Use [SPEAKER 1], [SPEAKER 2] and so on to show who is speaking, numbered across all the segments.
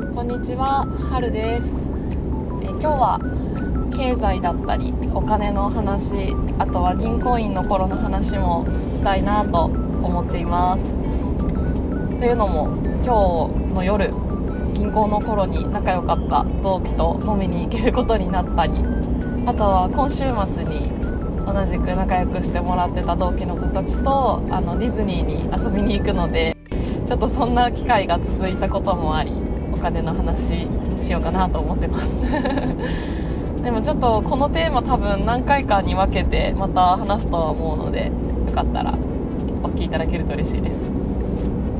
[SPEAKER 1] こんにちは、はるです。え今日は経済だったりお金の話あとは銀行員の頃の話もしたいなと思っています。というのも今日の夜銀行の頃に仲良かった同期と飲みに行けることになったりあとは今週末に同じく仲良くしてもらってた同期の子たちとあのディズニーに遊びに行くのでちょっとそんな機会が続いたこともあり金の話しようかなと思ってます。でもちょっとこのテーマ多分何回かに分けてまた話すとは思うのでよかったらお聞きいただけると嬉しいです。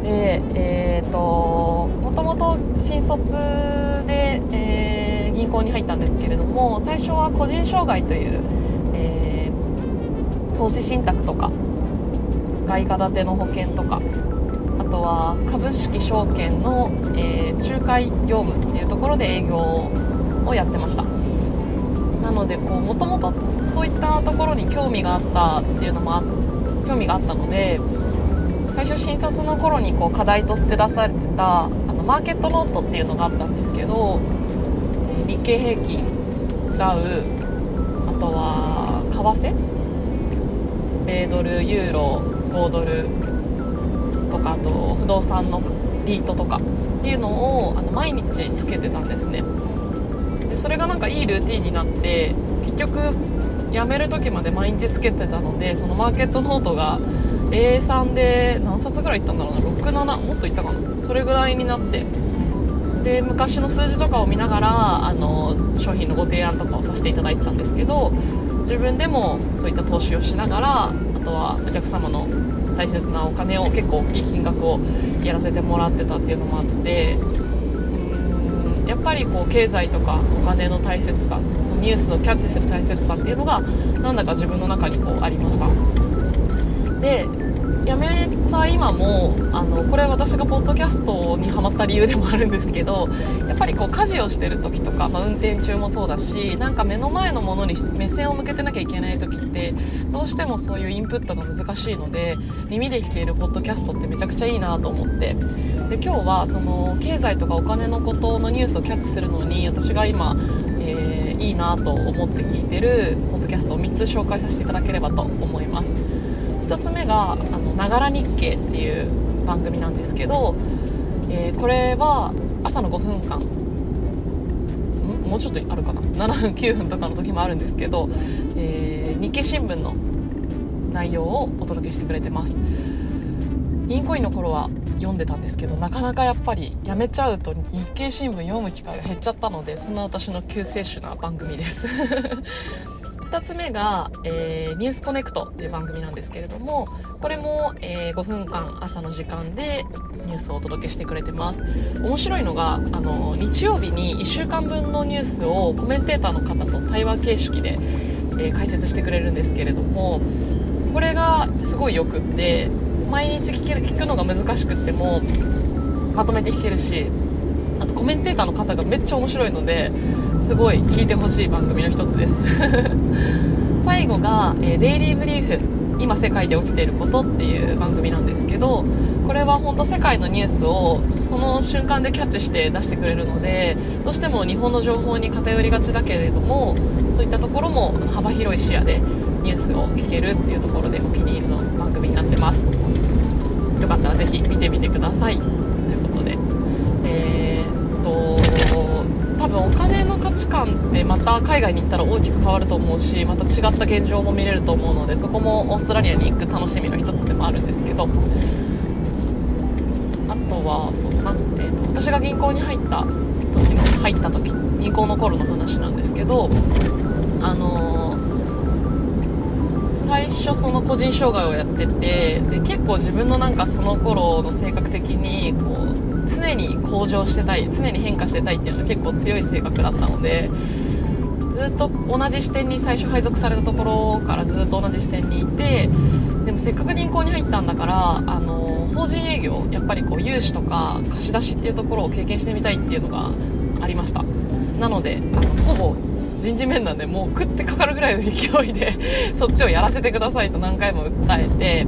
[SPEAKER 1] でえっ、ー、ともともと新卒で、えー、銀行に入ったんですけれども最初は個人障害という、えー、投資信託とか外貨建ての保険とかとは株式証券の、えー、仲介業務っていうところで営業をやってました。なのでもともとそういったところに興味があったっていうのも興味があったので最初新卒の頃にこう課題として出されてたあのマーケットノートっていうのがあったんですけど、えー、日経平均ダウあとは為替？米ドルユーロ5ドルかあと不動産のリートとかっていうのをあの毎日つけてたんですね。でそれがなんかいいルーティンになって結局辞める時まで毎日つけてたのでそのマーケットノートが A3 で何冊ぐらいいったんだろうな67もっといったかな。それぐらいになって。で昔の数字とかを見ながらあの商品のご提案とかをさせていただいてたんですけど自分でもそういった投資をしながらあとはお客様の大切なお金を結構大きい金額をやらせてもらってたっていうのもあってうんやっぱりこう経済とかお金の大切さそのニュースをキャッチする大切さっていうのがなんだか自分の中にこうありました。で辞めた今もあのこれ私がポッドキャストにハマった理由でもあるんですけどやっぱりこう家事をしてる時とか、まあ、運転中もそうだしなんか目の前のものに目線を向けてなきゃいけない時ってどうしてもそういうインプットが難しいので耳で聞けるポッドキャストってめちゃくちゃいいなと思ってで今日はその経済とかお金のことのニュースをキャッチするのに私が今、えー、いいなと思って聞いてるポッドキャストを3つ紹介させていただければと思います。1つ目が「ながら日経」っていう番組なんですけど、えー、これは朝の5分間もうちょっとあるかな？7分9分とかの時もあるんですけど、えー、日経新聞の内容をお届けしてくれてます。銀行員の頃は読んでたんですけどなかなかやっぱりやめちゃうと日経新聞読む機会が減っちゃったのでそんな私の救世主な番組です。2つ目が、えー、ニュースコネクトっていう番組なんですけれどもこれも、えー、5分間朝の時間でニュースをお届けしてくれてます。面白いのがあの日曜日に1週間分のニュースをコメンテーターの方と対話形式で、えー、解説してくれるんですけれどもこれがすごいよくって毎日聞け聞くのが難しくってもまとめて聞けるしあとコメンテーターの方がめっちゃ面白いのですごい聞いてほしい番組の一つです。最後が、えー、デイリーブリーフ今世界で起きていることっていう番組なんですけどこれは本当世界のニュースをその瞬間でキャッチして出してくれるのでどうしても日本の情報に偏りがちだけれどもそういったところも幅広い視野でニュースを聞けるっていうところでお気に入りの番組になってます。よかったらぜひ見てみてください。分お金の価値観ってまた海外に行ったら大きく変わると思うしまた違った現状も見れると思うのでそこもオーストラリアに行く楽しみの一つでもあるんですけど。あとはそうだな、えーと、私が銀行に入った時の入った時銀行の頃の話なんですけどあのー、最初その個人障害をやっててで結構自分のなんかその頃の性格的にこう常に向上してたい常に変化してたいっていうのが結構強い性格だったのでずっと同じ視点に最初配属されたところからずっと同じ視点にいてでもせっかく銀行に入ったんだからあの法人営業やっぱりこう融資とか貸し出しっていうところを経験してみたいっていうのがありました。なのであのほぼ人事面談でもう食ってかかるぐらいの勢いでそっちをやらせてくださいと何回も訴えて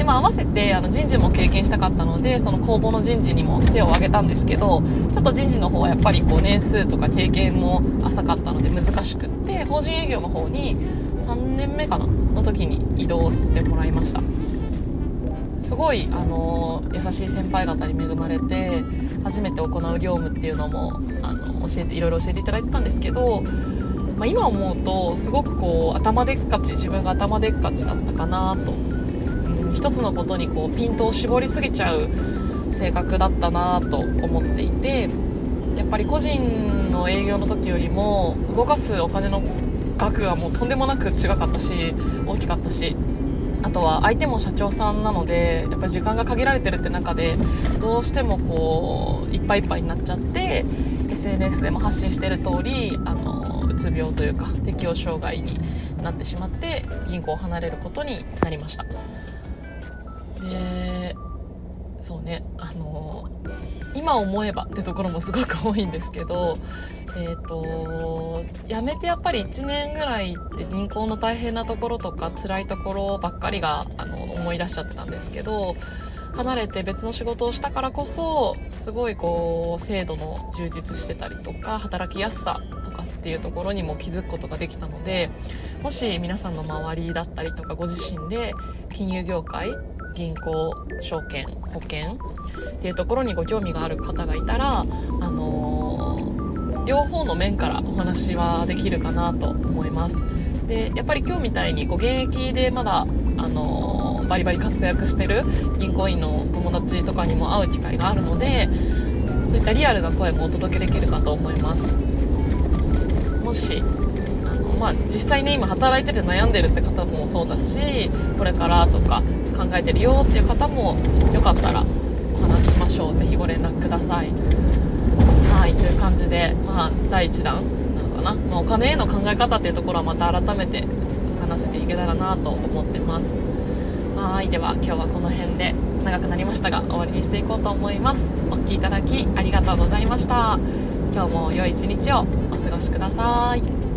[SPEAKER 1] で、まあ、合わせてあの人事も経験したかったのでその公募の人事にも手を挙げたんですけどちょっと人事の方はやっぱりこう年数とか経験も浅かったので難しくって法人営業の方に3年目かなの時に移動させてもらいました。すごい、あの優しい先輩方に恵まれて初めて行う業務っていうのもあの教えていろいろ教えていただいてたんですけど、まあ、今思うとすごくこう頭でっかち自分が頭でっかちだったかなと、一つのことにこうピントを絞りすぎちゃう性格だったなと思っていてやっぱり個人の営業の時よりも動かすお金の額がもうとんでもなく違かったし大きかったしあとは相手も社長さんなのでやっぱ時間が限られてるって中でどうしてもこういっぱいいっぱいになっちゃって SNS でも発信してる通りあのうつ病というか適応障害になってしまって銀行を離れることになりました。でそうねあの今思えばってところもすごく多いんですけどえーと、辞めてやっぱり1年ぐらいって銀行の大変なところとか辛いところばっかりがあの思い出しちゃってたんですけど離れて別の仕事をしたからこそすごいこう制度の充実してたりとか働きやすさとかっていうところにも気づくことができたのでもし皆さんの周りだったりとかご自身で金融業界銀行証券保険っていうところにご興味がある方がいたらあのー両方の面からお話はできるかなと思います。でやっぱり今日みたいにこう現役でまだあのバリバリ活躍してる銀行員の友達とかにも会う機会があるのでそういったリアルな声もお届けできるかと思います。もし、まあ、実際ね今働いてて悩んでるって方もそうだしこれからとか考えてるよっていう方もよかったらお話しましょう。ぜひご連絡ください。はいという感じで、まあ、第1弾なのかな、まあ、お金への考え方っていうところはまた改めて話せていけたらなと思ってます。はいでは今日はこの辺で長くなりましたが終わりにしていこうと思います。お聴きいただきありがとうございました。今日も良い一日をお過ごしください。